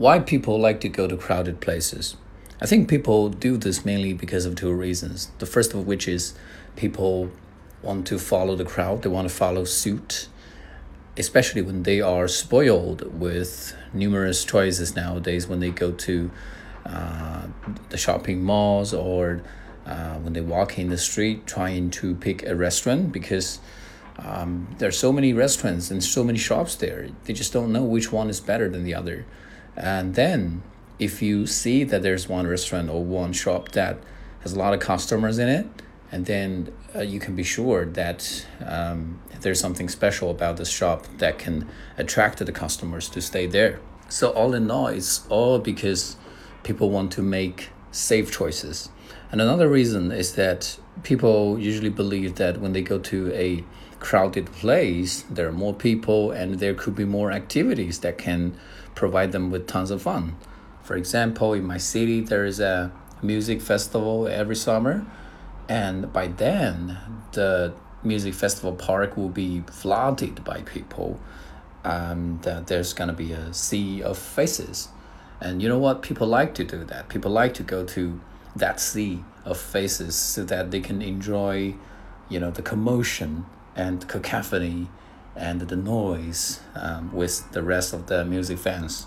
why people like to go to crowded places. I think people do this mainly because of two reasons. The first of which is people want to follow the crowd, they want to follow suit, especially when they are spoiled with numerous choices nowadays when they go to uh, the shopping malls or uh, when they walk in the street trying to pick a restaurant because um, there are so many restaurants and so many shops there. They just don't know which one is better than the other. And then if you see that there's one restaurant or one shop that has a lot of customers in it, and then uh, you can be sure that um, there's something special about this shop that can attract the customers to stay there. So all in all, it's all because people want to make safe choices. And another reason is that people usually believe that when they go to a crowded place, there are more people and there could be more activities that can provide them with tons of fun. For example, in my city, there is a music festival every summer, and by then, the music festival park will be flooded by people. And uh, there's gonna be a sea of faces. And you know what? People like to do that. People like to go to that sea of faces so that they can enjoy, you know, the commotion and cacophony and the noise um, with the rest of the music fans.